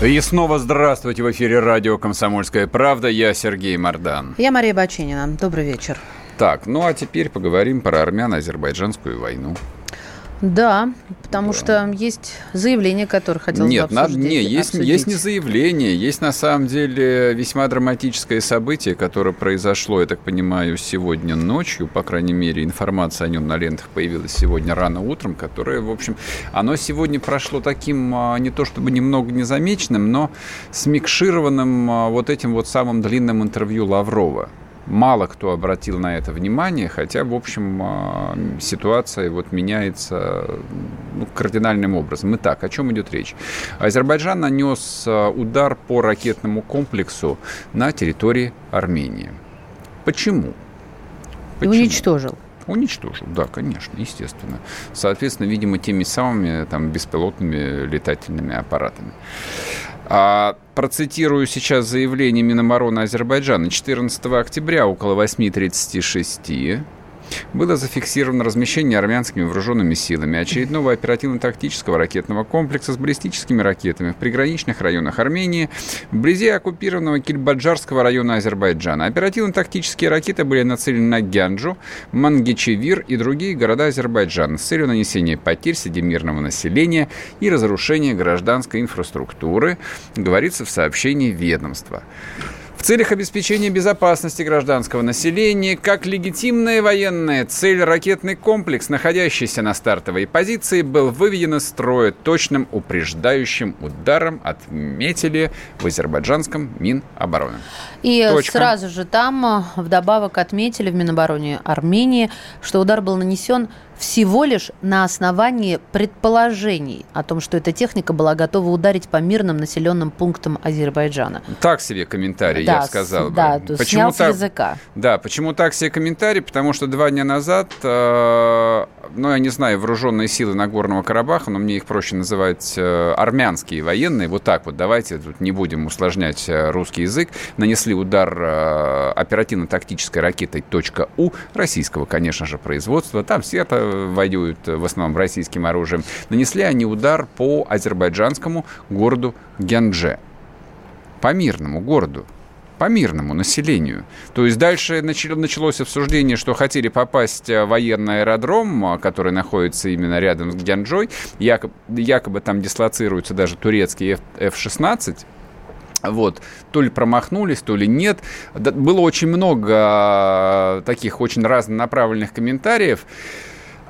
И снова здравствуйте в эфире радио «Комсомольская правда». Я Сергей Мордан. Я Мария Баченина. Добрый вечер. Так, ну а теперь поговорим про армяно-азербайджанскую войну. Да, потому да. что есть заявление, которое хотел Нет, бы обсудить. Нет, не, есть, есть не заявление, есть на самом деле весьма драматическое событие, которое произошло, я так понимаю, сегодня ночью, по крайней мере, информация о нем на лентах появилась сегодня рано утром, которое, в общем, оно сегодня прошло таким, а, не то чтобы немного незамеченным, но смикшированным а, вот этим вот самым длинным интервью Лаврова мало кто обратил на это внимание, хотя, в общем, а, ситуация вот меняется ну, кардинальным образом. Итак, о чем идет речь? Азербайджан нанес а, удар по ракетному комплексу на территории Армении. Почему? Почему? И уничтожил. Уничтожил, да, конечно, естественно. Соответственно, видимо, теми самыми там, беспилотными летательными аппаратами. А, процитирую сейчас заявление Минобороны Азербайджана. 14 октября около 8.36 было зафиксировано размещение армянскими вооруженными силами очередного оперативно-тактического ракетного комплекса с баллистическими ракетами в приграничных районах Армении, вблизи оккупированного Кильбаджарского района Азербайджана. Оперативно-тактические ракеты были нацелены на Гянджу, Мангичевир и другие города Азербайджана с целью нанесения потерь среди мирного населения и разрушения гражданской инфраструктуры, говорится в сообщении ведомства в целях обеспечения безопасности гражданского населения, как легитимная военная цель ракетный комплекс, находящийся на стартовой позиции, был выведен из строя точным упреждающим ударом, отметили в азербайджанском Минобороны. И Точка. сразу же там э, вдобавок отметили в Минобороне Армении, что удар был нанесен всего лишь на основании предположений о том, что эта техника была готова ударить по мирным населенным пунктам Азербайджана. Так себе комментарий, да, я сказал. Да, бы. почему так, языка. Да, почему так себе комментарий? Потому что два дня назад, э, ну, я не знаю, вооруженные силы Нагорного Карабаха, но мне их проще называть э, армянские военные, вот так вот, давайте тут не будем усложнять э, русский язык, нанесли удар э, оперативно-тактической ракетой .У, российского, конечно же, производства, там все это воюют в основном российским оружием, нанесли они удар по азербайджанскому городу Гянже. По мирному городу по мирному населению. То есть дальше началось обсуждение, что хотели попасть в военный аэродром, который находится именно рядом с Гянджой. Якобы, якобы там дислоцируются даже турецкие F-16. Вот, то ли промахнулись, то ли нет. Было очень много таких очень разнонаправленных комментариев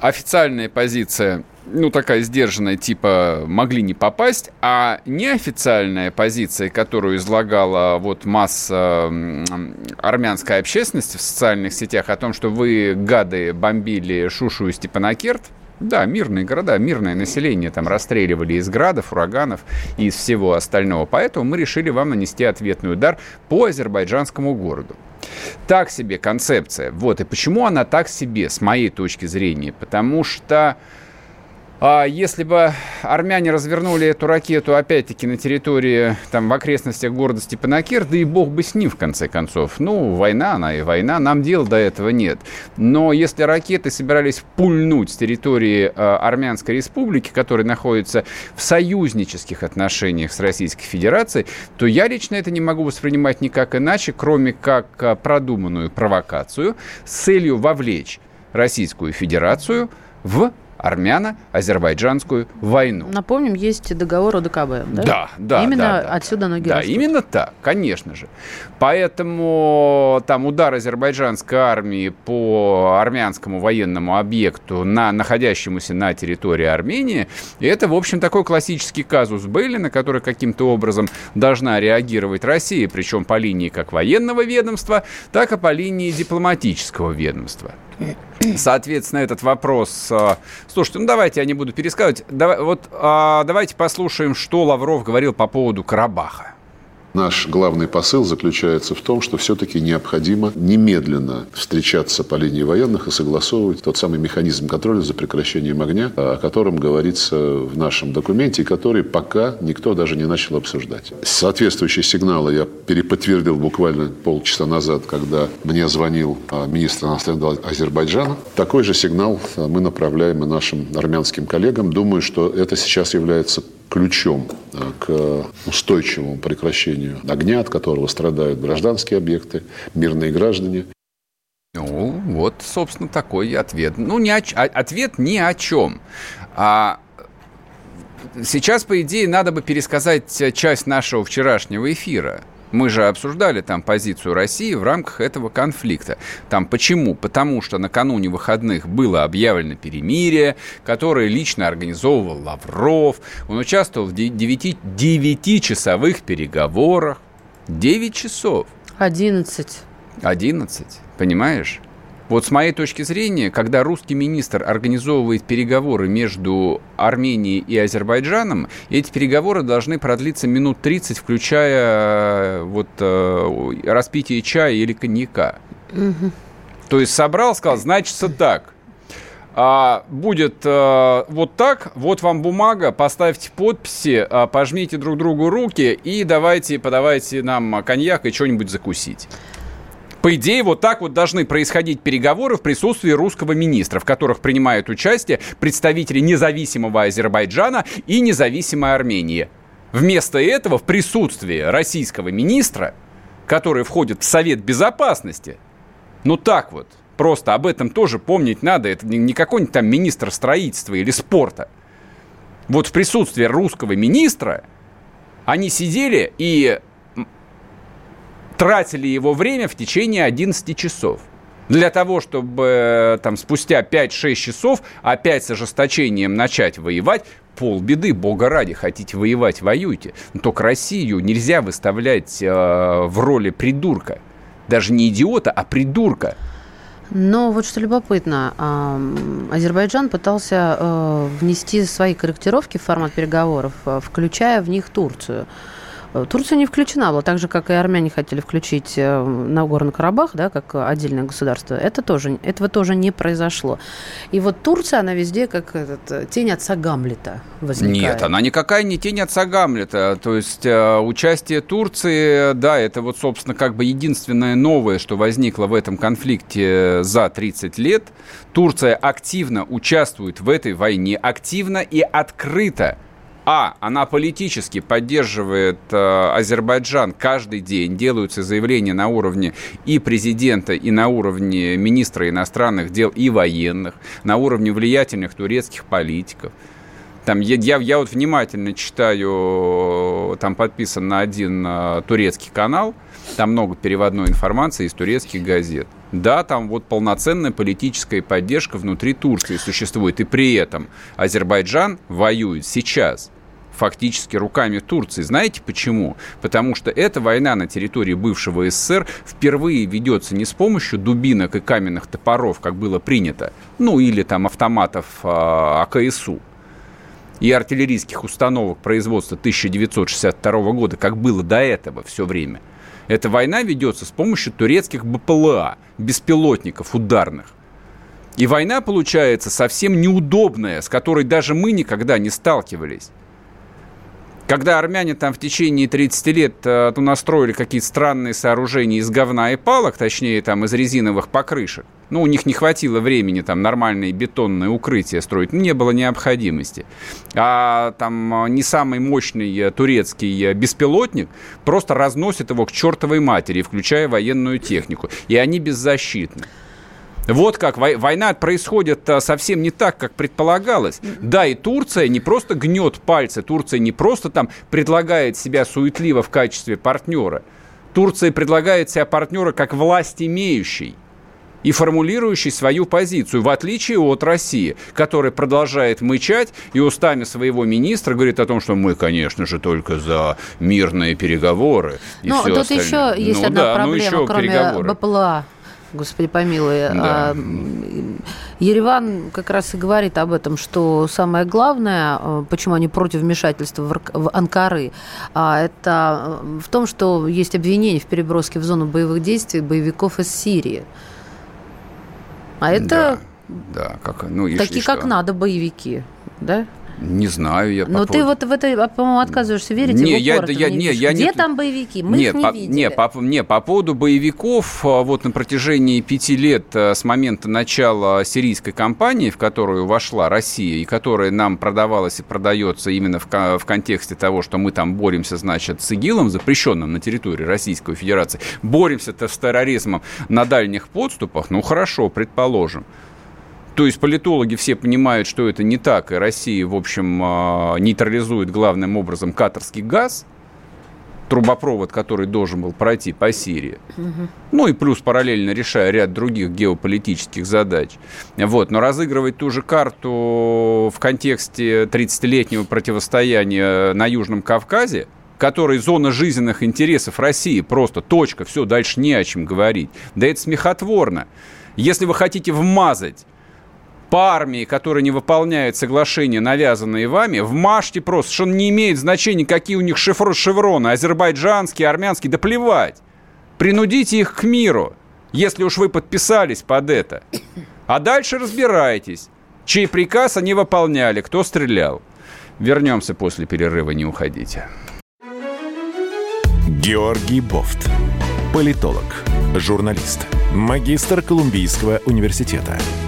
официальная позиция, ну, такая сдержанная, типа могли не попасть, а неофициальная позиция, которую излагала вот масса армянской общественности в социальных сетях о том, что вы, гады, бомбили Шушу и Степанакерт, да, мирные города, мирное население там расстреливали из градов, ураганов и из всего остального. Поэтому мы решили вам нанести ответный удар по азербайджанскому городу. Так себе концепция. Вот. И почему она так себе, с моей точки зрения? Потому что если бы армяне развернули эту ракету, опять-таки, на территории, там, в окрестностях города Степанакер, да и бог бы с ним, в конце концов. Ну, война она и война, нам дела до этого нет. Но если ракеты собирались пульнуть с территории э, Армянской республики, которая находится в союзнических отношениях с Российской Федерацией, то я лично это не могу воспринимать никак иначе, кроме как э, продуманную провокацию с целью вовлечь Российскую Федерацию в армяно-азербайджанскую войну. Напомним, есть договор о ДКБ, да? Да, да. Именно да, да, отсюда ноги Да, растут. именно так, конечно же. Поэтому там удар азербайджанской армии по армянскому военному объекту, на, находящемуся на территории Армении, это, в общем, такой классический казус Белли, на который каким-то образом должна реагировать Россия, причем по линии как военного ведомства, так и по линии дипломатического ведомства. Соответственно, этот вопрос... А, слушайте, ну давайте я не буду пересказывать. Давай, вот а, давайте послушаем, что Лавров говорил по поводу Карабаха. Наш главный посыл заключается в том, что все-таки необходимо немедленно встречаться по линии военных и согласовывать тот самый механизм контроля за прекращением огня, о котором говорится в нашем документе, и который пока никто даже не начал обсуждать. Соответствующие сигналы я переподтвердил буквально полчаса назад, когда мне звонил а, министр иностранных Азербайджана. Такой же сигнал а, мы направляем и нашим армянским коллегам. Думаю, что это сейчас является ключом а, к устойчивому прекращению огня, от которого страдают гражданские объекты, мирные граждане. Ну, вот, собственно, такой ответ. Ну, не о, ответ ни о чем. А сейчас, по идее, надо бы пересказать часть нашего вчерашнего эфира. Мы же обсуждали там позицию России в рамках этого конфликта. Там почему? Потому что накануне выходных было объявлено перемирие, которое лично организовывал Лавров. Он участвовал в 9-часовых переговорах. 9 часов. 11. 11, понимаешь? Вот с моей точки зрения, когда русский министр организовывает переговоры между Арменией и Азербайджаном, эти переговоры должны продлиться минут 30, включая э, вот э, распитие чая или коньяка. Угу. То есть собрал, сказал, значит, так. А, будет а, вот так, вот вам бумага, поставьте подписи, а, пожмите друг другу руки и давайте, подавайте нам коньяк и что-нибудь закусить. По идее, вот так вот должны происходить переговоры в присутствии русского министра, в которых принимают участие представители независимого Азербайджана и независимой Армении. Вместо этого в присутствии российского министра, который входит в Совет Безопасности, ну так вот, просто об этом тоже помнить надо, это не какой-нибудь там министр строительства или спорта. Вот в присутствии русского министра они сидели и тратили его время в течение 11 часов. Для того, чтобы э, там спустя 5-6 часов опять с ожесточением начать воевать, полбеды, бога ради, хотите воевать, воюйте. Но только Россию нельзя выставлять э, в роли придурка. Даже не идиота, а придурка. Но вот что любопытно, Азербайджан пытался э, внести свои корректировки в формат переговоров, э, включая в них Турцию. Э, Турция не включена была, так же, как и армяне хотели включить э, Нагорный Карабах, да, как отдельное государство. Это тоже, этого тоже не произошло. И вот Турция, она везде как этот, э, тень отца Гамлета возникает. Нет, она никакая не тень отца Гамлета. То есть участие Турции, да, это вот, собственно, как бы единственное новое, что возникло в этом конфликте за 30 лет. Турция активно участвует в этой войне, активно и открыто а. Она политически поддерживает э, Азербайджан каждый день. Делаются заявления на уровне и президента, и на уровне министра иностранных дел, и военных, на уровне влиятельных турецких политиков. Там, я, я, я вот внимательно читаю, там подписан на один э, турецкий канал, там много переводной информации из турецких газет. Да, там вот полноценная политическая поддержка внутри Турции существует, и при этом Азербайджан воюет сейчас фактически руками Турции. Знаете почему? Потому что эта война на территории бывшего СССР впервые ведется не с помощью дубинок и каменных топоров, как было принято, ну или там автоматов э, АКСУ, и артиллерийских установок производства 1962 года, как было до этого все время. Эта война ведется с помощью турецких БПЛА, беспилотников ударных. И война получается совсем неудобная, с которой даже мы никогда не сталкивались. Когда армяне там в течение 30 лет э, настроили какие-то странные сооружения из говна и палок, точнее там из резиновых покрышек, ну, у них не хватило времени там нормальные бетонные укрытия строить, не было необходимости. А там не самый мощный э, турецкий э, беспилотник просто разносит его к чертовой матери, включая военную технику. И они беззащитны. Вот как война происходит а, совсем не так, как предполагалось. Да, и Турция не просто гнет пальцы, Турция не просто там предлагает себя суетливо в качестве партнера. Турция предлагает себя партнера как власть имеющий и формулирующий свою позицию, в отличие от России, которая продолжает мычать и устами своего министра говорит о том, что мы, конечно же, только за мирные переговоры. И Но тут остальное. еще есть ну, одна да, ну проблема, ну, еще кроме переговоры. БПЛА. Господи помилуй. Да. А, Ереван как раз и говорит об этом, что самое главное, э, почему они против вмешательства в Анкары, а, это э, в том, что есть обвинение в переброске в зону боевых действий боевиков из Сирии. А это да, да, как, ну, и такие, как надо, боевики, да? Не знаю, я Но ты вот в это, по-моему, отказываешься верить не, я, я, не, я Где не... там боевики? Мы нет, их не по, видели. Не по, не, по поводу боевиков, а, вот на протяжении пяти лет а, с момента начала сирийской кампании, в которую вошла Россия, и которая нам продавалась и продается именно в, в контексте того, что мы там боремся, значит, с ИГИЛом, запрещенным на территории Российской Федерации, боремся-то с терроризмом на дальних подступах, ну хорошо, предположим. То есть политологи все понимают, что это не так, и Россия, в общем, а, нейтрализует главным образом катарский газ, трубопровод, который должен был пройти по Сирии. Угу. Ну и плюс параллельно решая ряд других геополитических задач. Вот. Но разыгрывать ту же карту в контексте 30-летнего противостояния на Южном Кавказе, который зона жизненных интересов России, просто точка, все, дальше не о чем говорить. Да это смехотворно. Если вы хотите вмазать по армии, которые не выполняют соглашения, навязанные вами, вмажьте просто, что не имеет значения, какие у них шифро шевроны, азербайджанские, армянские, да плевать. Принудите их к миру, если уж вы подписались под это. А дальше разбирайтесь, чей приказ они выполняли, кто стрелял. Вернемся после перерыва, не уходите. Георгий Бофт. Политолог, журналист, магистр Колумбийского университета –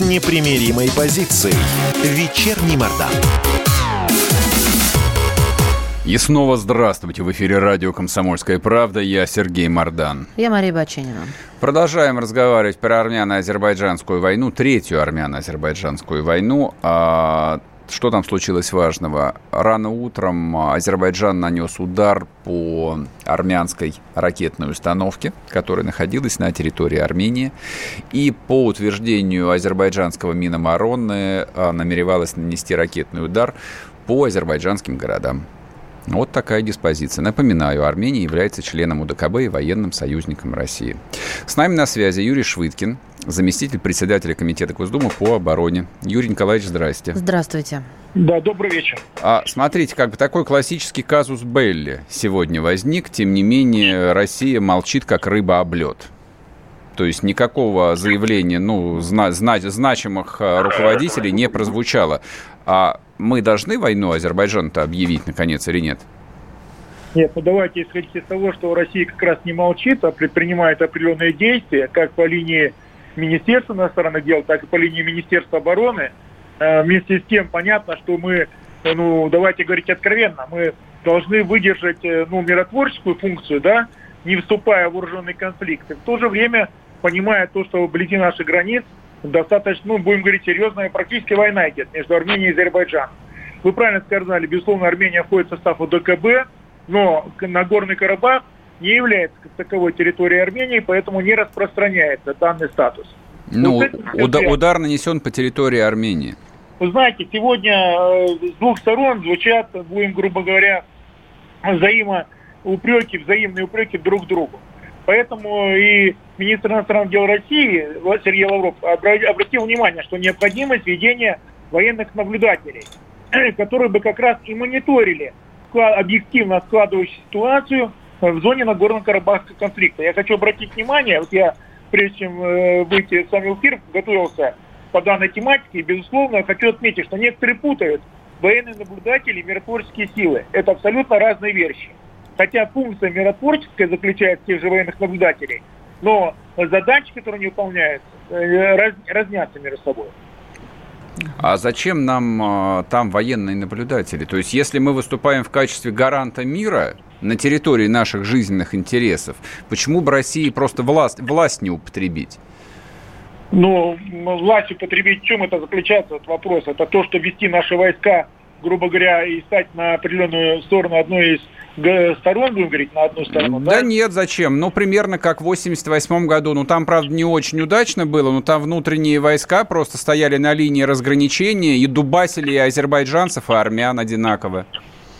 с непримиримой позицией. Вечерний Мордан. И снова здравствуйте. В эфире радио «Комсомольская правда». Я Сергей Мордан. Я Мария Баченина. Продолжаем разговаривать про армяно-азербайджанскую войну, третью армяно-азербайджанскую войну. А, что там случилось важного? Рано утром Азербайджан нанес удар по армянской ракетной установке, которая находилась на территории Армении. И по утверждению азербайджанского Миномароны намеревалась нанести ракетный удар по азербайджанским городам. Вот такая диспозиция. Напоминаю, Армения является членом УДКБ и военным союзником России. С нами на связи Юрий Швыткин, заместитель председателя Комитета Госдумы по обороне. Юрий Николаевич, здрасте. Здравствуйте. Да, добрый вечер. А, смотрите, как бы такой классический казус Белли сегодня возник. Тем не менее, Россия молчит, как рыба об лед. То есть никакого заявления ну, зна- зна- значимых а, руководителей не прозвучало. А мы должны войну Азербайджану-то объявить, наконец, или нет? Нет, ну давайте исходить из того, что Россия как раз не молчит, а предпринимает определенные действия, как по линии Министерства иностранных дел, так и по линии Министерства обороны. Э, вместе с тем понятно, что мы, э, ну давайте говорить откровенно, мы должны выдержать э, ну, миротворческую функцию, да, не вступая в вооруженный конфликт. И в то же время, понимая то, что вблизи наших границ достаточно, ну, будем говорить, серьезная практически война идет между Арменией и Азербайджаном. Вы правильно сказали, безусловно, Армения входит в состав ОДКБ, но Нагорный Карабах не является как таковой территорией Армении, поэтому не распространяется данный статус. Ну, вот удар, удар нанесен по территории Армении. Вы знаете, сегодня э, с двух сторон звучат, будем грубо говоря, взаимоупреки, взаимные упреки друг другу. Поэтому и министр иностранных дел России Сергей Лавров обратил внимание, что необходимость введения военных наблюдателей, которые бы как раз и мониторили объективно складывающую ситуацию в зоне Нагорно-Карабахского конфликта. Я хочу обратить внимание, вот я прежде чем э, выйти в сам эфир, готовился по данной тематике, и, безусловно, хочу отметить, что некоторые путают военные наблюдатели и миротворческие силы. Это абсолютно разные вещи. Хотя функция миротворческая заключается в тех же военных наблюдателей, но задачи, которые они выполняют, э, раз, разнятся между собой. А зачем нам э, там военные наблюдатели? То есть, если мы выступаем в качестве гаранта мира на территории наших жизненных интересов, почему бы России просто власть, власть не употребить? Ну, власть употребить в чем это заключается, этот вопрос? Это то, что вести наши войска, грубо говоря, и стать на определенную сторону одной из сторон, будем говорить, на одну сторону, да? Да нет, зачем? Ну, примерно как в 88 году. Ну, там, правда, не очень удачно было, но там внутренние войска просто стояли на линии разграничения и дубасили и азербайджанцев, и армян одинаково.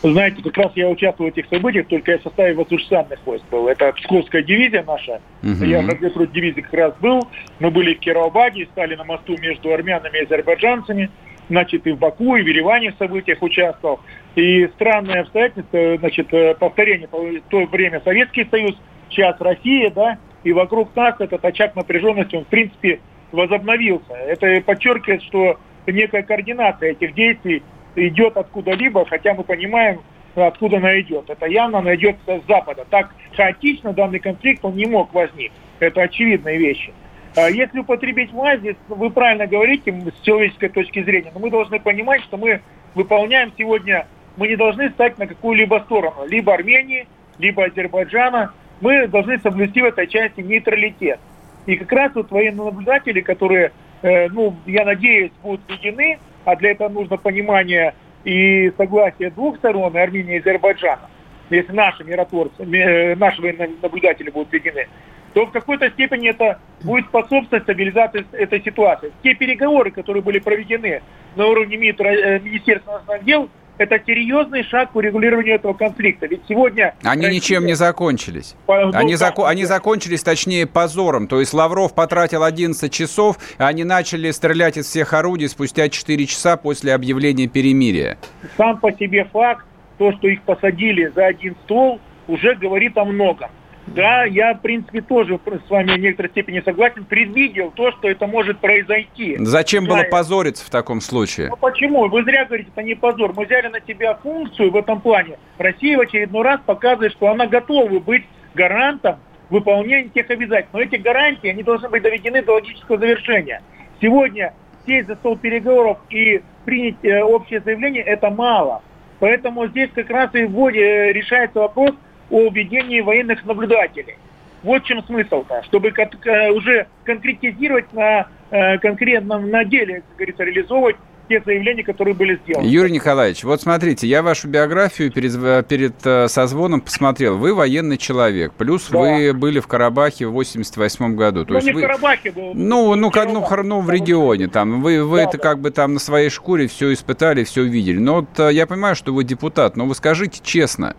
Знаете, как раз я участвовал в этих событиях, только я в составе воздушно-десантных войск был. Это Псковская дивизия наша. Угу. Я в разведроте дивизии как раз был. Мы были в Кировабаде, стали на мосту между армянами и азербайджанцами. Значит, и в Баку, и в Ереване в событиях участвовал. И странное обстоятельство, значит, э, повторение, в то время Советский Союз, сейчас Россия, да, и вокруг нас этот очаг напряженности, он, в принципе, возобновился. Это подчеркивает, что некая координация этих действий идет откуда-либо, хотя мы понимаем, откуда она идет. Это явно она идет с запада. Так хаотично данный конфликт он не мог возникнуть. Это очевидные вещи. А если употребить власть, вы правильно говорите с человеческой точки зрения, но мы должны понимать, что мы выполняем сегодня, мы не должны стать на какую-либо сторону, либо Армении, либо Азербайджана. Мы должны соблюсти в этой части нейтралитет. И как раз вот военные наблюдатели, которые, э, ну, я надеюсь, будут введены, а для этого нужно понимание и согласие двух сторон, Армении и Азербайджана, если наши миротворцы, э, наши военные наблюдатели будут введены, то в какой-то степени это будет способствовать стабилизации этой ситуации. Те переговоры, которые были проведены на уровне э, Министерства иностранных дел, это серьезный шаг по регулированию этого конфликта. Ведь сегодня... Они Россия... ничем не закончились. Ну, они, зако... они закончились, точнее, позором. То есть Лавров потратил 11 часов, а они начали стрелять из всех орудий спустя 4 часа после объявления перемирия. Сам по себе факт, то, что их посадили за один стол, уже говорит о многом. Да, я, в принципе, тоже с вами в некоторой степени согласен, предвидел то, что это может произойти. Зачем было позориться в таком случае? Ну почему? Вы зря говорите, это не позор. Мы взяли на себя функцию в этом плане. Россия в очередной раз показывает, что она готова быть гарантом выполнения тех обязательств. Но эти гарантии, они должны быть доведены до логического завершения. Сегодня сесть за стол переговоров и принять э, общее заявление, это мало. Поэтому здесь как раз и вводе, э, решается вопрос – о введении военных наблюдателей. Вот в чем смысл-то, чтобы э, уже конкретизировать на э, конкретном на деле, как говорится, реализовывать те заявления, которые были сделаны. Юрий Николаевич, вот смотрите, я вашу биографию перед, э, перед созвоном посмотрел. Вы военный человек, плюс да. вы были в Карабахе в 88 году. То ну, есть не вы... в Карабахе был. Ну, ну, как, ну, ну, в регионе там. Вы, вы да, это да. как бы там на своей шкуре все испытали, все увидели. Но вот я понимаю, что вы депутат, но вы скажите честно,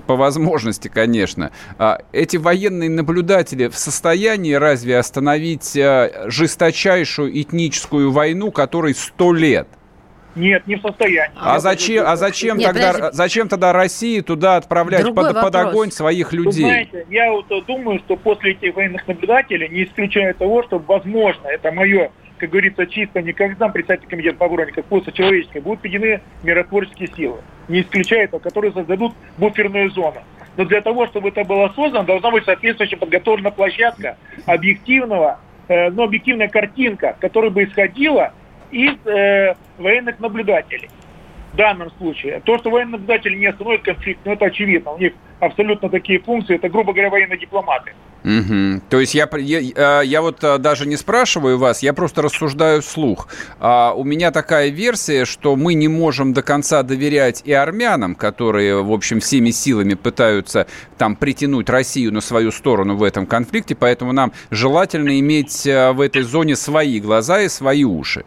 по возможности, конечно, а эти военные наблюдатели в состоянии разве остановить а, жесточайшую этническую войну, которой сто лет? Нет, не в состоянии. А зачем, а зачем Нет, тогда, подожди. зачем тогда России туда отправлять под, под огонь своих людей? Вы знаете, я вот думаю, что после этих военных наблюдателей, не исключая того, что возможно, это мое как говорится, чисто зам председатель комитета по как просто человеческой, будут введены миротворческие силы. Не исключая это, которые создадут буферную зону. Но для того, чтобы это было создано, должна быть соответствующая подготовлена площадка объективного, э, но объективная картинка, которая бы исходила из э, военных наблюдателей в данном случае. То, что военные наблюдатели не остановят конфликт, ну это очевидно. У них абсолютно такие функции, это, грубо говоря, военные дипломаты. Угу. То есть я, я, э, я вот э, даже не спрашиваю вас, я просто рассуждаю вслух. А, у меня такая версия, что мы не можем до конца доверять и армянам, которые, в общем, всеми силами пытаются там притянуть Россию на свою сторону в этом конфликте, поэтому нам желательно иметь э, в этой зоне свои глаза и свои уши.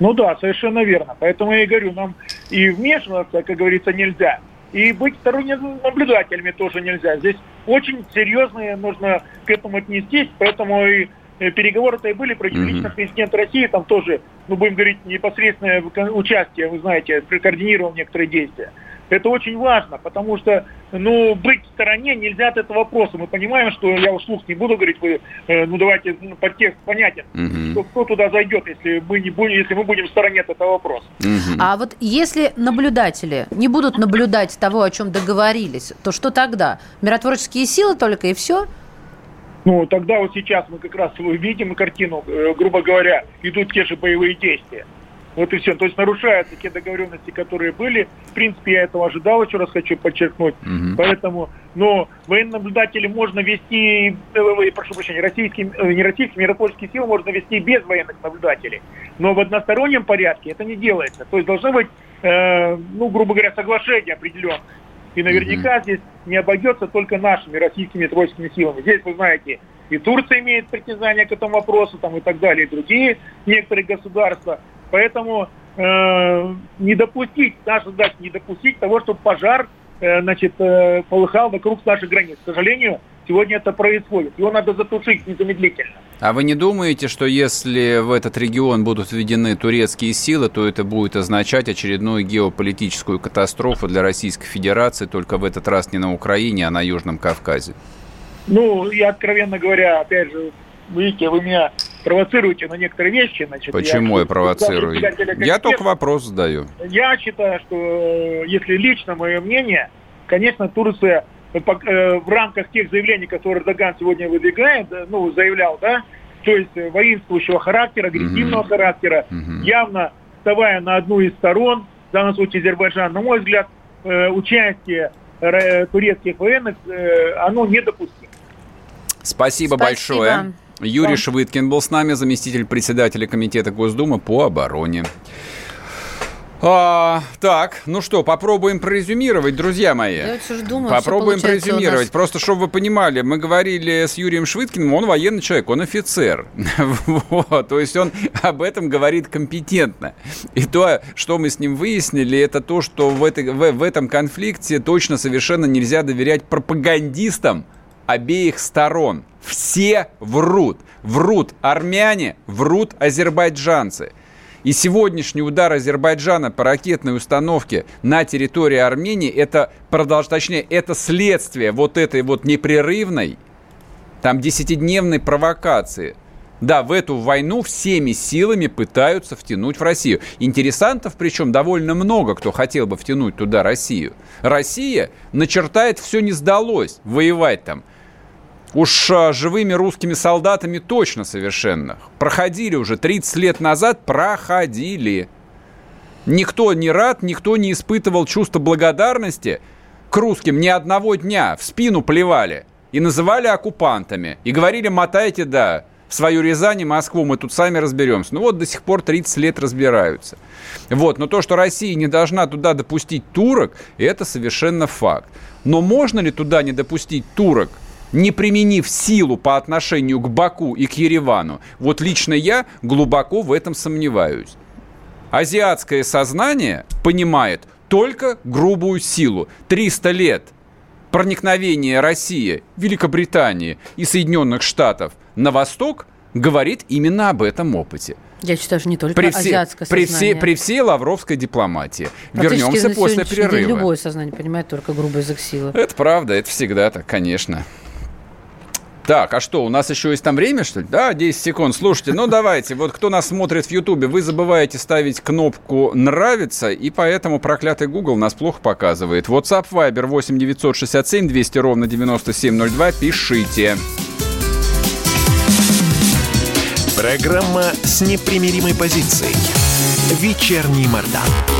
Ну да, совершенно верно. Поэтому я и говорю, нам и вмешиваться, как говорится, нельзя. И быть сторонними наблюдателями тоже нельзя. Здесь очень серьезно нужно к этому отнестись, поэтому и переговоры-то и были, про лично президент России там тоже, ну будем говорить, непосредственное участие, вы знаете, координировал некоторые действия. Это очень важно, потому что, ну, быть в стороне нельзя от этого вопроса. Мы понимаем, что я вслух не буду говорить, вы, э, ну, давайте ну, подтекст понятен, угу. что кто туда зайдет, если мы не будем, если мы будем в стороне от этого вопроса. Угу. А вот если наблюдатели не будут наблюдать того, о чем договорились, то что тогда? Миротворческие силы только и все? Ну, тогда вот сейчас мы как раз видим картину, э, грубо говоря, идут те же боевые действия. Вот и все. То есть нарушаются те договоренности, которые были. В принципе, я этого ожидал, еще раз хочу подчеркнуть. Угу. Поэтому, но военные наблюдатели можно вести, э, прошу прощения, российские, э, не российские, миротворческие силы можно вести без военных наблюдателей. Но в одностороннем порядке это не делается. То есть должно быть, э, ну, грубо говоря, соглашение определенное. И наверняка угу. здесь не обойдется только нашими российскими миротворческими силами. Здесь, вы знаете, и Турция имеет притязание к этому вопросу, там и так далее, и другие некоторые государства. Поэтому э, не допустить, наша задача не допустить того, чтобы пожар э, значит, э, полыхал вокруг наших границ. К сожалению, сегодня это происходит. Его надо затушить незамедлительно. А вы не думаете, что если в этот регион будут введены турецкие силы, то это будет означать очередную геополитическую катастрофу для Российской Федерации, только в этот раз не на Украине, а на Южном Кавказе? Ну, я, откровенно говоря, опять же, видите, вы меня провоцируете на некоторые вещи. Значит, Почему я, я провоцирую? Я только вопрос задаю. Я считаю, что э, если лично мое мнение, конечно, Турция э, э, в рамках тех заявлений, которые Эрдоган сегодня выдвигает, ну, заявлял, да, то есть воинствующего характера, агрессивного mm-hmm. характера, mm-hmm. явно вставая на одну из сторон, в данном случае Азербайджан, на мой взгляд, участие турецких военных, оно недопустимо. Спасибо, Спасибо. большое. Юрий да. Швыдкин был с нами, заместитель председателя Комитета Госдумы по обороне. А, так, ну что, попробуем прорезюмировать, друзья мои. Я вот думаю, попробуем прорезюмировать. Нас... Просто, чтобы вы понимали, мы говорили с Юрием Швыдкиным, он военный человек, он офицер. вот, то есть он об этом говорит компетентно. И то, что мы с ним выяснили, это то, что в, этой, в, в этом конфликте точно совершенно нельзя доверять пропагандистам обеих сторон. Все врут. Врут армяне, врут азербайджанцы. И сегодняшний удар Азербайджана по ракетной установке на территории Армении, это продолж... точнее, это следствие вот этой вот непрерывной, там, десятидневной провокации. Да, в эту войну всеми силами пытаются втянуть в Россию. Интересантов, причем, довольно много, кто хотел бы втянуть туда Россию. Россия начертает, все не сдалось воевать там. Уж а, живыми русскими солдатами точно совершенно. Проходили уже 30 лет назад, проходили. Никто не рад, никто не испытывал чувство благодарности к русским ни одного дня. В спину плевали. И называли оккупантами. И говорили, мотайте, да, в свою Рязань и Москву, мы тут сами разберемся. Ну вот до сих пор 30 лет разбираются. Вот, но то, что Россия не должна туда допустить турок, это совершенно факт. Но можно ли туда не допустить турок? Не применив силу по отношению к Баку и к Еревану, вот лично я глубоко в этом сомневаюсь. Азиатское сознание понимает только грубую силу. 300 лет проникновения России, Великобритании и Соединенных Штатов на восток говорит именно об этом опыте. Я считаю, что не только при все, азиатское при сознание. Все, при всей лавровской дипломатии. Вернемся после перерыва. День любое сознание понимает только грубый язык силы. Это правда, это всегда так, конечно. Так, а что, у нас еще есть там время, что ли? Да, 10 секунд. Слушайте, ну давайте, вот кто нас смотрит в Ютубе, вы забываете ставить кнопку «Нравится», и поэтому проклятый Google нас плохо показывает. WhatsApp Viber 8 967 200 ровно 9702, пишите. Программа с непримиримой позицией. Вечерний Мордан.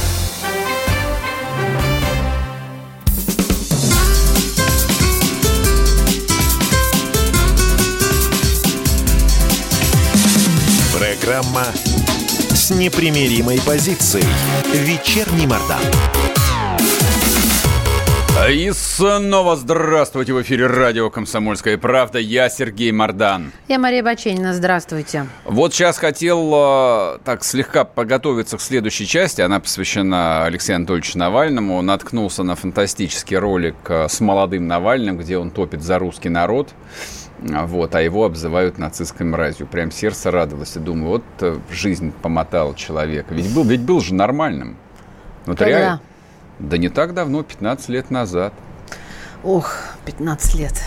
Программа с непримиримой позицией. Вечерний Мордан. И снова здравствуйте в эфире радио «Комсомольская правда». Я Сергей Мордан. Я Мария Баченина. Здравствуйте. Вот сейчас хотел э, так слегка подготовиться к следующей части. Она посвящена Алексею Анатольевичу Навальному. Наткнулся на фантастический ролик э, с молодым Навальным, где он топит за русский народ. Вот, а его обзывают нацистской мразью. Прям сердце радовалось. И думаю, вот э, жизнь помотала человека. Ведь был, ведь был же нормальным. Вот Когда? реально. Да не так давно, 15 лет назад. Ох, 15 лет.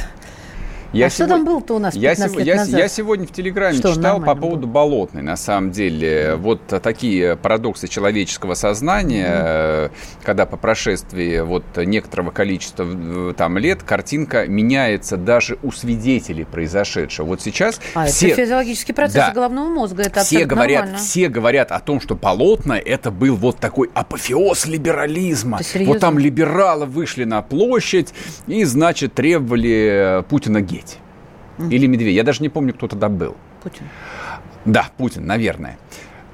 Я а что там было-то у нас 15 я, лет я, назад? я сегодня в Телеграме Что, читал по поводу было? болотной, на самом деле. Вот такие парадоксы человеческого сознания, э, когда по прошествии вот некоторого количества э, там лет картинка меняется даже у свидетелей произошедшего. Вот сейчас А, все... это физиологический процесс Да. головного мозга, это все говорят, нормально. все говорят о том, что полотна это был вот такой апофеоз либерализма. Вот там либералы вышли на площадь и, значит, требовали э, Путина геть. Или Медведя. Я даже не помню, кто тогда был. Путин. Да, Путин, наверное.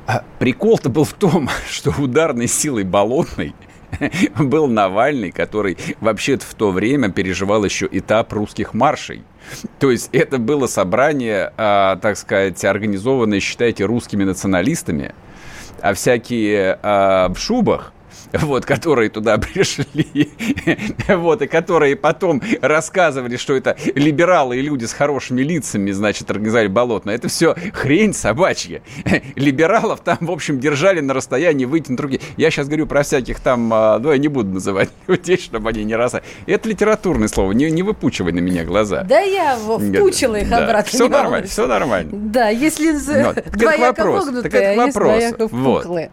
А Прикол-то был в том, что ударной силой болотной был Навальный, который вообще-то в то время переживал еще этап русских маршей. То есть это было собрание, а, так сказать, организованное, считайте, русскими националистами, а всякие а, в шубах, вот, которые туда пришли, вот, и которые потом рассказывали, что это либералы и люди с хорошими лицами, значит, организовали болотно. Это все хрень собачья. Либералов там, в общем, держали на расстоянии вытянут руки. Я сейчас говорю про всяких там, а, ну, я не буду называть людей, чтобы они не раз... Это литературное слово, не, не выпучивай на меня глаза. Да я впучила их Да. обратно. Все нормально, все нормально. Да, если это двояко вопрос, так вогнутые, а вопрос. двояко Вот.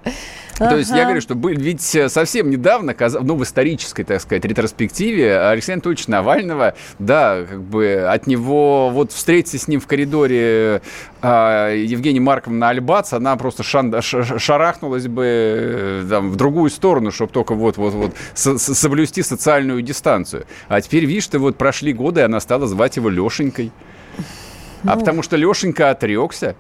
То есть я говорю, что бы- ведь э, совсем недавно, ну, в исторической, так сказать, ретроспективе Алексея Анатольевича Навального, да, как бы от него, вот встретиться с ним в коридоре а, Евгения Марковна Альбац, она просто шан- ш- ш- шарахнулась бы э, там, в другую сторону, чтобы только вот-вот-вот со- со- соблюсти социальную дистанцию. А теперь, видишь, ты вот прошли годы, и она стала звать его Лешенькой. А Ну. потому что Лешенька отрекся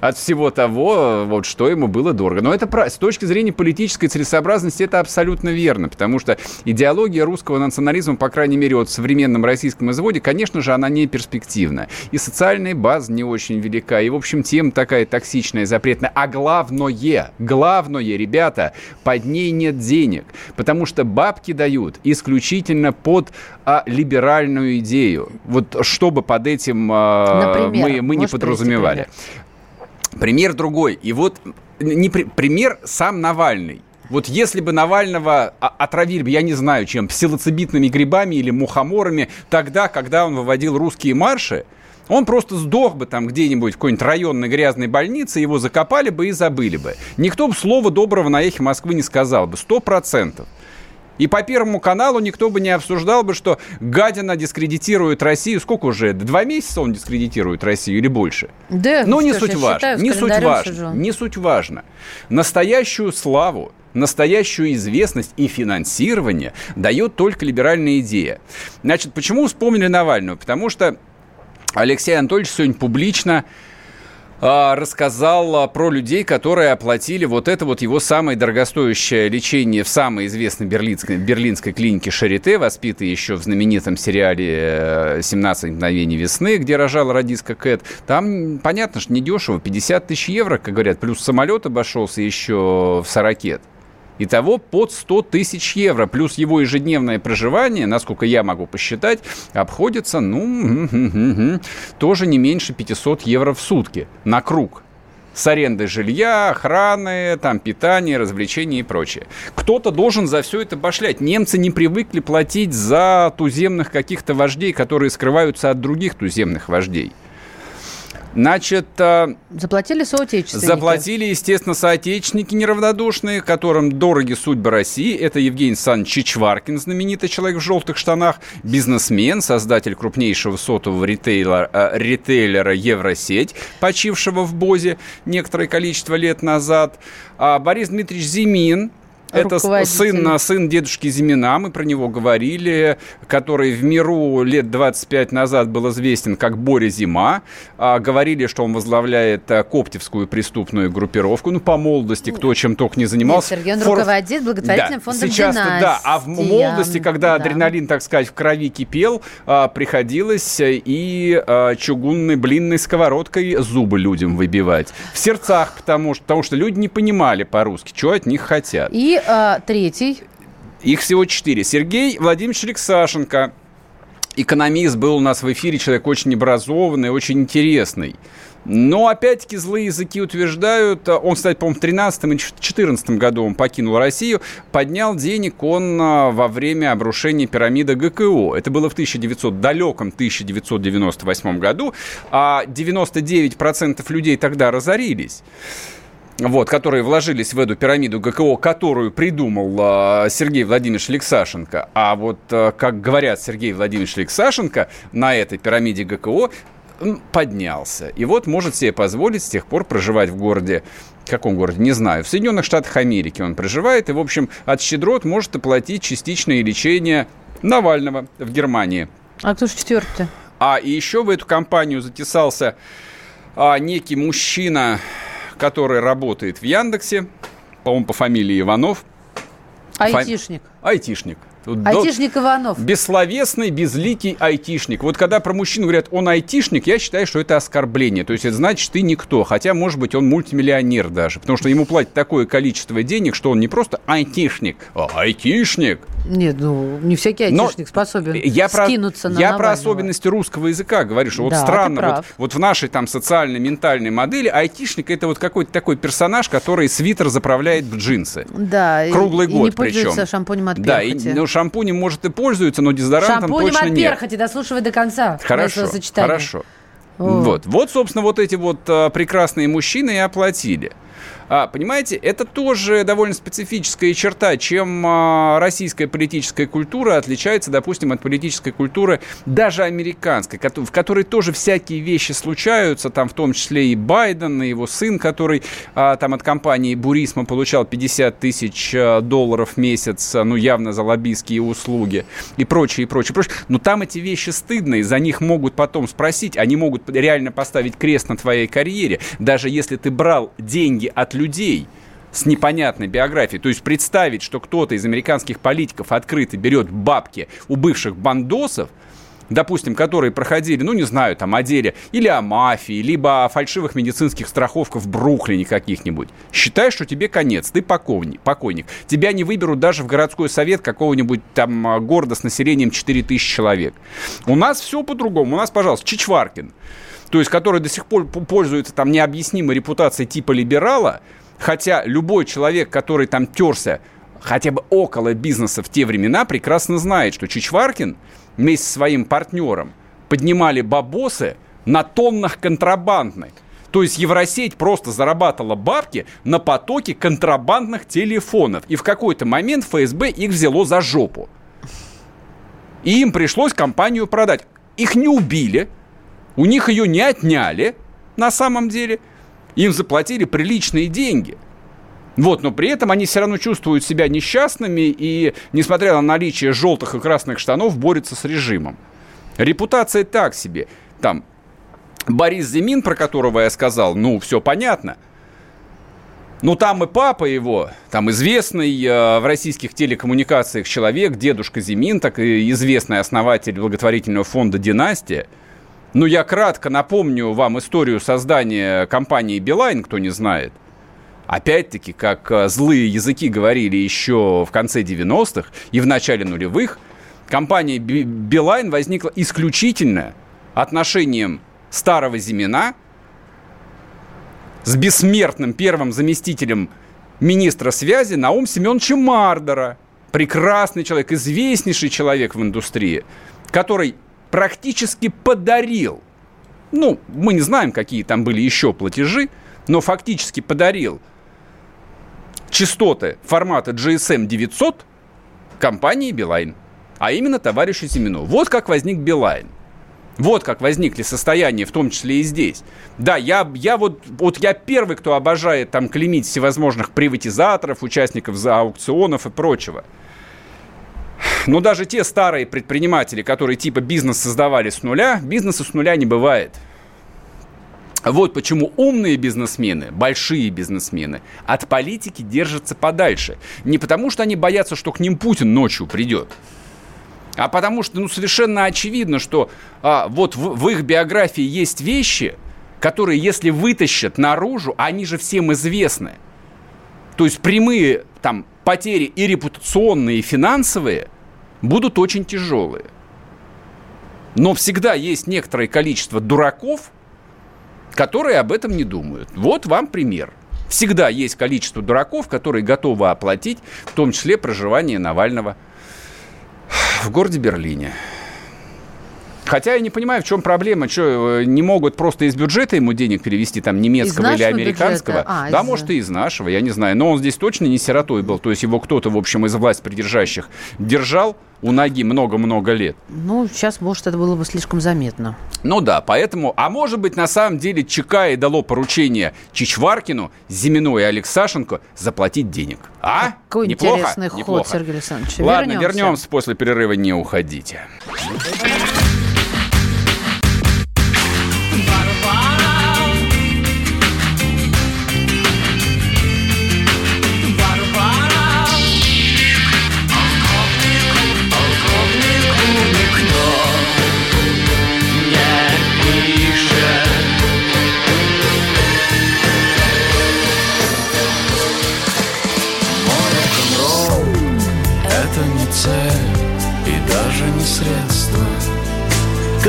от всего того, вот, что ему было дорого. Но это с точки зрения политической целесообразности это абсолютно верно, потому что идеология русского национализма, по крайней мере, вот в современном российском изводе, конечно же, она не перспективна. И социальная база не очень велика, и, в общем, тема такая токсичная, запретная. А главное, главное, ребята, под ней нет денег, потому что бабки дают исключительно под а, либеральную идею. Вот чтобы под этим а, Например, мы, мы не подразумевали. Пример другой. И вот не при- пример сам Навальный. Вот если бы Навального а- отравили я не знаю чем, псилоцибитными грибами или мухоморами, тогда, когда он выводил русские марши, он просто сдох бы там где-нибудь в какой-нибудь районной грязной больнице, его закопали бы и забыли бы. Никто бы слова доброго на эхе Москвы не сказал бы, сто процентов. И по Первому каналу никто бы не обсуждал бы, что гадина дискредитирует Россию. Сколько уже? Два месяца он дискредитирует Россию или больше? Да, Но не что ж, суть важно. считаю, Не суть важно. сижу. Не суть важно. Настоящую славу, настоящую известность и финансирование дает только либеральная идея. Значит, почему вспомнили Навального? Потому что Алексей Анатольевич сегодня публично рассказал а, про людей, которые оплатили вот это вот его самое дорогостоящее лечение в самой известной берлинской, берлинской клинике Шарите, воспитый еще в знаменитом сериале «17 мгновений весны», где рожала радистка Кэт. Там, понятно, что недешево, 50 тысяч евро, как говорят, плюс самолет обошелся еще в 40 Итого под 100 тысяч евро, плюс его ежедневное проживание, насколько я могу посчитать, обходится, ну, тоже не меньше 500 евро в сутки на круг. С арендой жилья, охраны, там, питания, развлечений и прочее. Кто-то должен за все это башлять. Немцы не привыкли платить за туземных каких-то вождей, которые скрываются от других туземных вождей. Значит, а, Заплатили соотечественники. Заплатили, естественно, соотечественники неравнодушные, которым дороги судьбы России. Это Евгений Александрович Чичваркин, знаменитый человек в желтых штанах, бизнесмен, создатель крупнейшего сотового ритейлера, э, ритейлера Евросеть, почившего в Бозе некоторое количество лет назад. А Борис Дмитриевич Зимин, это сын, сын дедушки Зимина, мы про него говорили, который в миру лет 25 назад был известен как Боря Зима. А, говорили, что он возглавляет а, коптевскую преступную группировку. Ну, по молодости, кто чем только не Нет, занимался. Сергей, он Фор- руководит благотворительным Да, фондом сейчас да, а в «Династия». молодости, когда Да. адреналин, так сказать, в крови кипел, а, приходилось и а, чугунной блинной сковородкой зубы людям выбивать. В сердцах, потому что, потому что люди не понимали по-русски, что от них хотят. И а, третий. Их всего четыре. Сергей Владимирович Алексашенко. Экономист был у нас в эфире, человек очень образованный, очень интересный. Но, опять-таки, злые языки утверждают, а, он, кстати, по-моему, в 13 и 2014 году он покинул Россию, поднял денег он а, во время обрушения пирамиды ГКО. Это было в 1900, далеком 1998 году, а 99% людей тогда разорились вот, которые вложились в эту пирамиду ГКО, которую придумал э, Сергей Владимирович Лексашенко. А вот, э, как говорят Сергей Владимирович Лексашенко, на этой пирамиде ГКО поднялся. И вот может себе позволить с тех пор проживать в городе, в каком городе, не знаю, в Соединенных Штатах Америки он проживает, и, в общем, от щедрот может оплатить частичное лечение Навального в Германии. А кто же четвертый? А и еще в эту компанию затесался а, некий мужчина, который работает в Яндексе, по-моему, по фамилии Иванов. Айтишник. Фа... Айтишник. Айтишник Иванов. Бессловесный, безликий айтишник. Вот когда про мужчину говорят, он айтишник, я считаю, что это оскорбление. То есть это значит, ты никто. Хотя, может быть, он мультимиллионер даже. Потому что ему платят такое количество денег, что он не просто айтишник, а айтишник. Нет, ну, не всякий айтишник Но способен я скинуться про, на Я про особенности русского языка говорю, что да, вот странно, вот, вот в нашей там социальной ментальной модели айтишник это вот какой-то такой персонаж, который свитер заправляет в джинсы. Да. Круглый и, год и не причем. шампунем от Да, и, ну, шампунем, может, и пользуется, но дезодорантом шампунем точно от нет. перхоти, дослушивай до конца. Хорошо, хорошо. Вот. вот, собственно, вот эти вот а, прекрасные мужчины и оплатили. А, понимаете, это тоже довольно специфическая черта, чем а, российская политическая культура отличается, допустим, от политической культуры даже американской, в которой тоже всякие вещи случаются, там в том числе и Байден, и его сын, который а, там от компании Бурисма получал 50 тысяч долларов в месяц, ну явно за лоббистские услуги и прочее, и прочее, прочее. Но там эти вещи стыдные, за них могут потом спросить, они могут реально поставить крест на твоей карьере, даже если ты брал деньги от людей с непонятной биографией. То есть представить, что кто-то из американских политиков открыто берет бабки у бывших бандосов, допустим, которые проходили, ну, не знаю, там, о деле или о мафии, либо о фальшивых медицинских страховках в Бруклине каких-нибудь. Считай, что тебе конец, ты покойник. покойник. Тебя не выберут даже в городской совет какого-нибудь там а, города с населением 4000 человек. У нас все по-другому. У нас, пожалуйста, Чичваркин, то есть который до сих пор пользуется там необъяснимой репутацией типа либерала, Хотя любой человек, который там терся хотя бы около бизнеса в те времена, прекрасно знает, что Чичваркин вместе со своим партнером поднимали бабосы на тоннах контрабандной. То есть Евросеть просто зарабатывала бабки на потоке контрабандных телефонов. И в какой-то момент ФСБ их взяло за жопу. И им пришлось компанию продать. Их не убили, у них ее не отняли на самом деле – им заплатили приличные деньги. Вот, но при этом они все равно чувствуют себя несчастными и, несмотря на наличие желтых и красных штанов, борются с режимом. Репутация так себе. Там Борис Зимин, про которого я сказал, ну, все понятно. Ну, там и папа его, там известный э, в российских телекоммуникациях человек, дедушка Зимин, так и известный основатель благотворительного фонда «Династия». Ну, я кратко напомню вам историю создания компании Билайн, кто не знает. Опять-таки, как э, злые языки говорили еще в конце 90-х и в начале нулевых, компания Билайн возникла исключительно отношением старого Зимина с бессмертным первым заместителем министра связи Наум Семеновича Мардера. Прекрасный человек, известнейший человек в индустрии, который практически подарил, ну, мы не знаем, какие там были еще платежи, но фактически подарил частоты формата GSM 900 компании Билайн, а именно товарищу Зимину. Вот как возник Билайн. Вот как возникли состояния, в том числе и здесь. Да, я, я вот, вот я первый, кто обожает там клеймить всевозможных приватизаторов, участников за аукционов и прочего. Но даже те старые предприниматели, которые типа бизнес создавали с нуля, бизнеса с нуля не бывает. Вот почему умные бизнесмены, большие бизнесмены, от политики держатся подальше. Не потому, что они боятся, что к ним Путин ночью придет, а потому что ну, совершенно очевидно, что а, вот в, в их биографии есть вещи, которые, если вытащат наружу, они же всем известны. То есть прямые там потери и репутационные, и финансовые – будут очень тяжелые. Но всегда есть некоторое количество дураков, которые об этом не думают. Вот вам пример. Всегда есть количество дураков, которые готовы оплатить, в том числе проживание Навального в городе Берлине. Хотя я не понимаю, в чем проблема. Что, э, не могут просто из бюджета ему денег перевести, там, немецкого или американского? А, да, из... может, и из нашего, я не знаю. Но он здесь точно не сиротой был. То есть его кто-то, в общем, из власть придержащих держал у ноги много-много лет. Ну, сейчас, может, это было бы слишком заметно. Ну да, поэтому... А может быть, на самом деле ЧК и дало поручение Чичваркину, Зимину и Алексашенко заплатить денег. А? Какой Неплохо? интересный ход, Неплохо. Сергей Александрович. Ладно, вернемся. вернемся после перерыва, не уходите.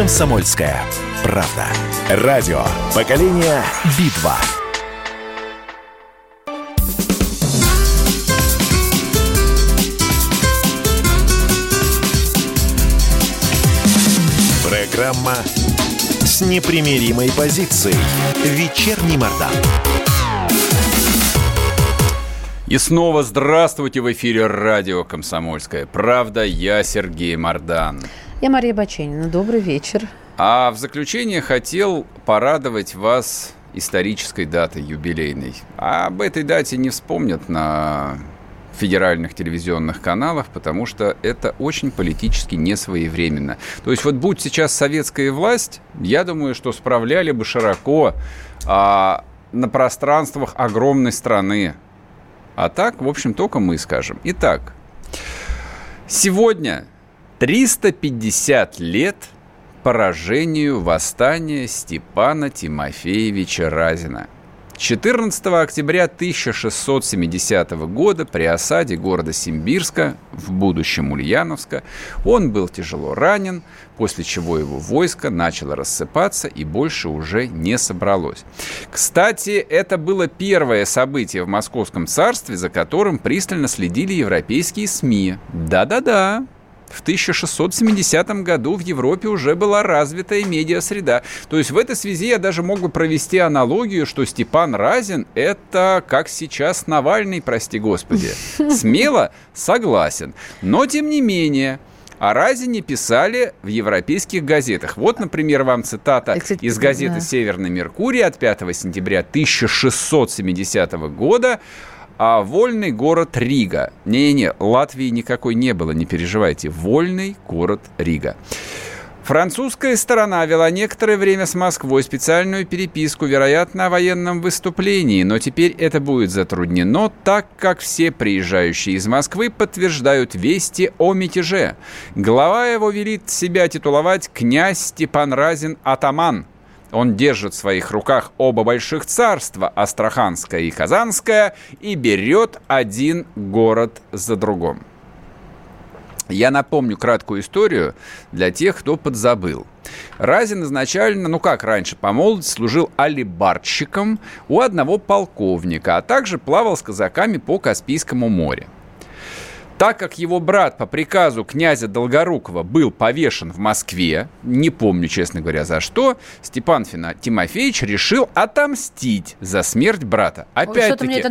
«Комсомольская правда». Радио «Поколение Битва». Программа с непримиримой позицией. Вечерний Мордан. И снова здравствуйте в эфире радио «Комсомольская правда». Я Сергей Мордан. Я Мария Баченина. Добрый вечер. А в заключение хотел порадовать вас исторической датой юбилейной. Об этой дате не вспомнят на федеральных телевизионных каналах, потому что это очень политически несвоевременно. То есть вот будь сейчас советская власть, я думаю, что справляли бы широко а, на пространствах огромной страны. А так, в общем, только мы скажем. Итак, сегодня 350 лет поражению восстания Степана Тимофеевича Разина. 14 октября 1670 года при осаде города Симбирска, в будущем Ульяновска, он был тяжело ранен, после чего его войско начало рассыпаться и больше уже не собралось. Кстати, это было первое событие в Московском царстве, за которым пристально следили европейские СМИ. Да-да-да, в 1670 году в Европе уже была развитая медиасреда. То есть в этой связи я даже мог бы провести аналогию, что Степан Разин – это как сейчас Навальный, прости господи. Смело согласен. Но тем не менее, о Разине писали в европейских газетах. Вот, например, вам цитата Кстати, из газеты да. «Северный Меркурий» от 5 сентября 1670 года а вольный город Рига. Не-не-не, Латвии никакой не было, не переживайте. Вольный город Рига. Французская сторона вела некоторое время с Москвой специальную переписку, вероятно, о военном выступлении, но теперь это будет затруднено, так как все приезжающие из Москвы подтверждают вести о мятеже. Глава его велит себя титуловать «Князь Степан Разин Атаман», он держит в своих руках оба больших царства, Астраханское и Казанское, и берет один город за другом. Я напомню краткую историю для тех, кто подзабыл. Разин изначально, ну как раньше, по молодости служил алибарщиком у одного полковника, а также плавал с казаками по Каспийскому морю. Так как его брат по приказу князя Долгорукова был повешен в Москве, не помню, честно говоря, за что, Степан Фина Тимофеевич решил отомстить за смерть брата. Опять-таки,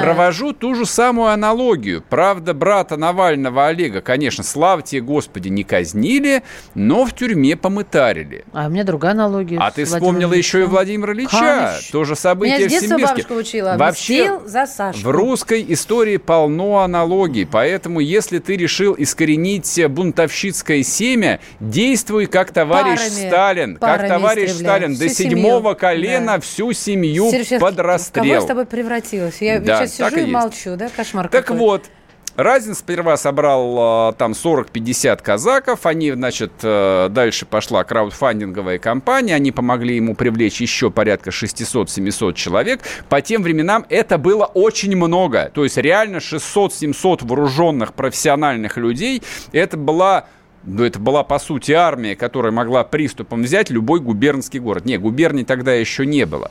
провожу ту же самую аналогию. Правда, брата Навального Олега, конечно, слава тебе, Господи, не казнили, но в тюрьме помытарили. А у меня другая аналогия. А ты вспомнила еще и Владимира Ильича. Конечно. То же событие меня с детства бабушка учила. Вообще, за Сашку. в русской истории полно аналогий, поэтому Поэтому, если ты решил искоренить бунтовщицкое семя, действуй как товарищ парами, Сталин. Парами как товарищ Сталин. Всю До седьмого колена да. всю семью Сережа, под расстрел. Кого с тобой превратилась? Я да, сейчас сижу и, и молчу, да? Кошмар Так какой. вот, Разин сперва собрал а, там 40-50 казаков, они, значит, э, дальше пошла краудфандинговая кампания, они помогли ему привлечь еще порядка 600-700 человек. По тем временам это было очень много, то есть реально 600-700 вооруженных профессиональных людей, это была ну, это была, по сути, армия, которая могла приступом взять любой губернский город. Не, губерний тогда еще не было.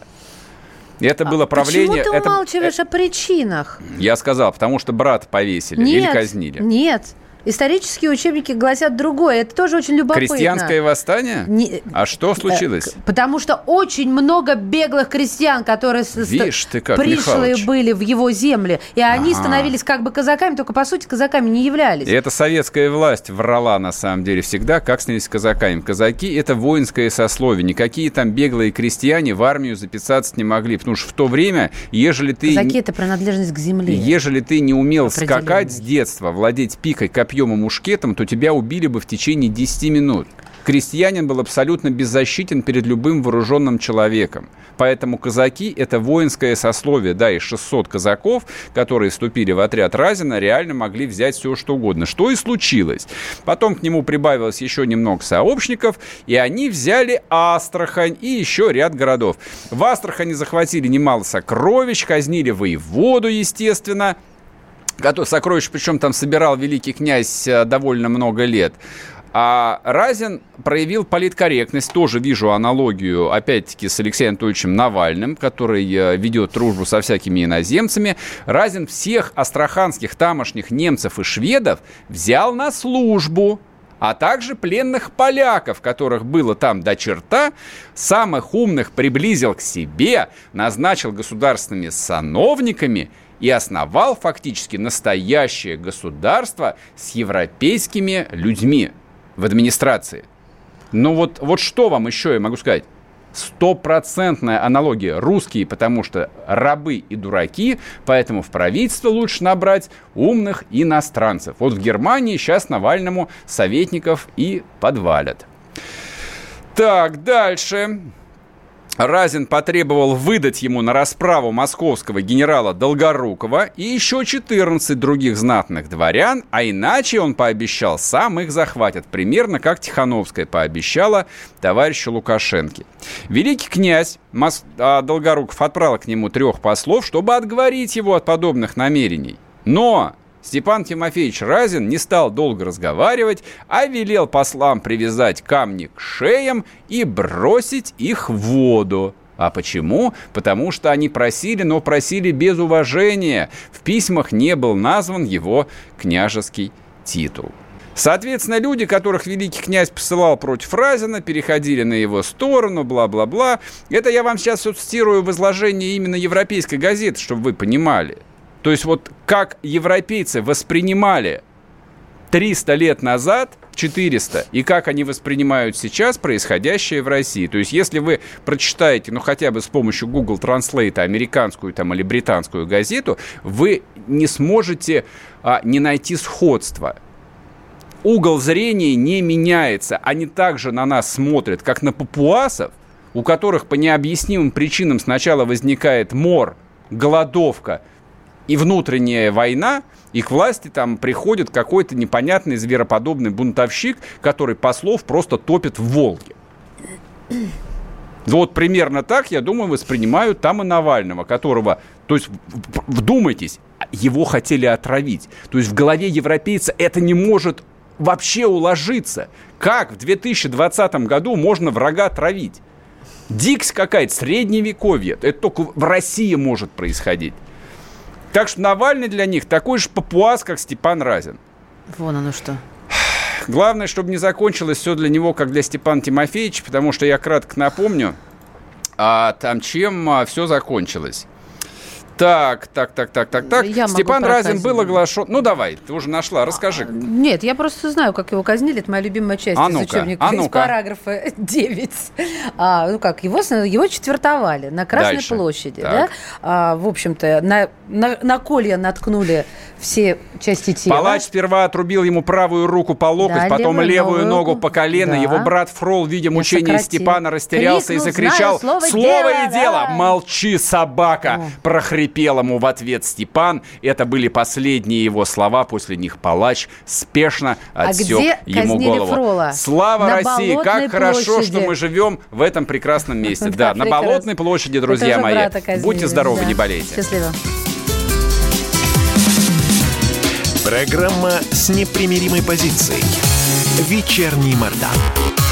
Это а было правление... Почему ты это... умалчиваешь о причинах? Я сказал, потому что брат повесили нет, или казнили. Нет, Исторические учебники гласят другое. Это тоже очень любопытно. Крестьянское восстание? Не... А что э, случилось? Потому что очень много беглых крестьян, которые Вишь ты как, пришлые Михалыч. были в его земли. И они ага. становились как бы казаками, только по сути казаками не являлись. И это советская власть врала на самом деле всегда, как снялись казаками. Казаки – это воинское сословие. Никакие там беглые крестьяне в армию записаться не могли. Потому что в то время, ежели ты... Казаки – это принадлежность к земле. Ежели ты не умел скакать с детства, владеть пикой, копьем, копьем мушкетом, то тебя убили бы в течение 10 минут. Крестьянин был абсолютно беззащитен перед любым вооруженным человеком. Поэтому казаки – это воинское сословие. Да, и 600 казаков, которые вступили в отряд Разина, реально могли взять все, что угодно. Что и случилось. Потом к нему прибавилось еще немного сообщников, и они взяли Астрахань и еще ряд городов. В Астрахани захватили немало сокровищ, казнили воеводу, естественно – сокровищ, причем там собирал великий князь э, довольно много лет. А Разин проявил политкорректность, тоже вижу аналогию, опять-таки, с Алексеем Анатольевичем Навальным, который э, ведет дружбу со всякими иноземцами. Разин всех астраханских тамошних немцев и шведов взял на службу, а также пленных поляков, которых было там до черта, самых умных приблизил к себе, назначил государственными сановниками – и основал фактически настоящее государство с европейскими людьми в администрации. Ну вот, вот что вам еще я могу сказать? Стопроцентная аналогия. Русские, потому что рабы и дураки, поэтому в правительство лучше набрать умных иностранцев. Вот в Германии сейчас Навальному советников и подвалят. Так, дальше. Разин потребовал выдать ему на расправу московского генерала Долгорукова и еще 14 других знатных дворян, а иначе он пообещал, сам их захватит, примерно как Тихановская пообещала товарищу Лукашенко. Великий князь Мос... а, Долгоруков отправил к нему трех послов, чтобы отговорить его от подобных намерений. Но Степан Тимофеевич Разин не стал долго разговаривать, а велел послам привязать камни к шеям и бросить их в воду. А почему? Потому что они просили, но просили без уважения. В письмах не был назван его княжеский титул. Соответственно, люди, которых великий князь посылал против Разина, переходили на его сторону, бла-бла-бла. Это я вам сейчас цитирую в изложении именно европейской газеты, чтобы вы понимали. То есть вот как европейцы воспринимали 300 лет назад, 400, и как они воспринимают сейчас происходящее в России. То есть если вы прочитаете, ну хотя бы с помощью Google Translate американскую там или британскую газету, вы не сможете а, не найти сходства угол зрения не меняется. Они также на нас смотрят, как на папуасов, у которых по необъяснимым причинам сначала возникает мор, голодовка – и внутренняя война, и к власти там приходит какой-то непонятный звероподобный бунтовщик, который послов просто топит в Волге. Вот примерно так, я думаю, воспринимают там и Навального, которого, то есть, вдумайтесь, его хотели отравить. То есть в голове европейца это не может вообще уложиться. Как в 2020 году можно врага травить? Дикс какая-то, средневековье. Это только в России может происходить. Так что Навальный для них такой же папуас, как Степан Разин. Вон оно что. Главное, чтобы не закончилось все для него, как для Степана Тимофеевича, потому что я кратко напомню, а там чем а, все закончилось. Так, так, так, так, так, так. Я Степан Разин был оглашен. Ну давай, ты уже нашла, расскажи. Нет, я просто знаю, как его казнили. Это моя любимая часть а из учебника. А ну из параграфа 9. А, ну как, его, его четвертовали на Красной Дальше. площади. Да? А, в общем-то, на, на, на колья наткнули все части тела. Палач сперва отрубил ему правую руку по локоть, да, потом левую, левую ногу по колено. Да. Его брат Фрол, видя мучения Степана, растерялся Крикнул, и закричал слово, «Слово дело, и дело!» да. «Молчи, собака!» О. прохрипел ему в ответ Степан. Это были последние его слова. После них палач спешно а отсек а ему голову. Фрола? Слава на России! Как хорошо, что мы живем в этом прекрасном месте. Да, на Болотной площади, друзья мои. Будьте здоровы, не болейте. Счастливо. Программа с непримиримой позицией. «Вечерний Мордан».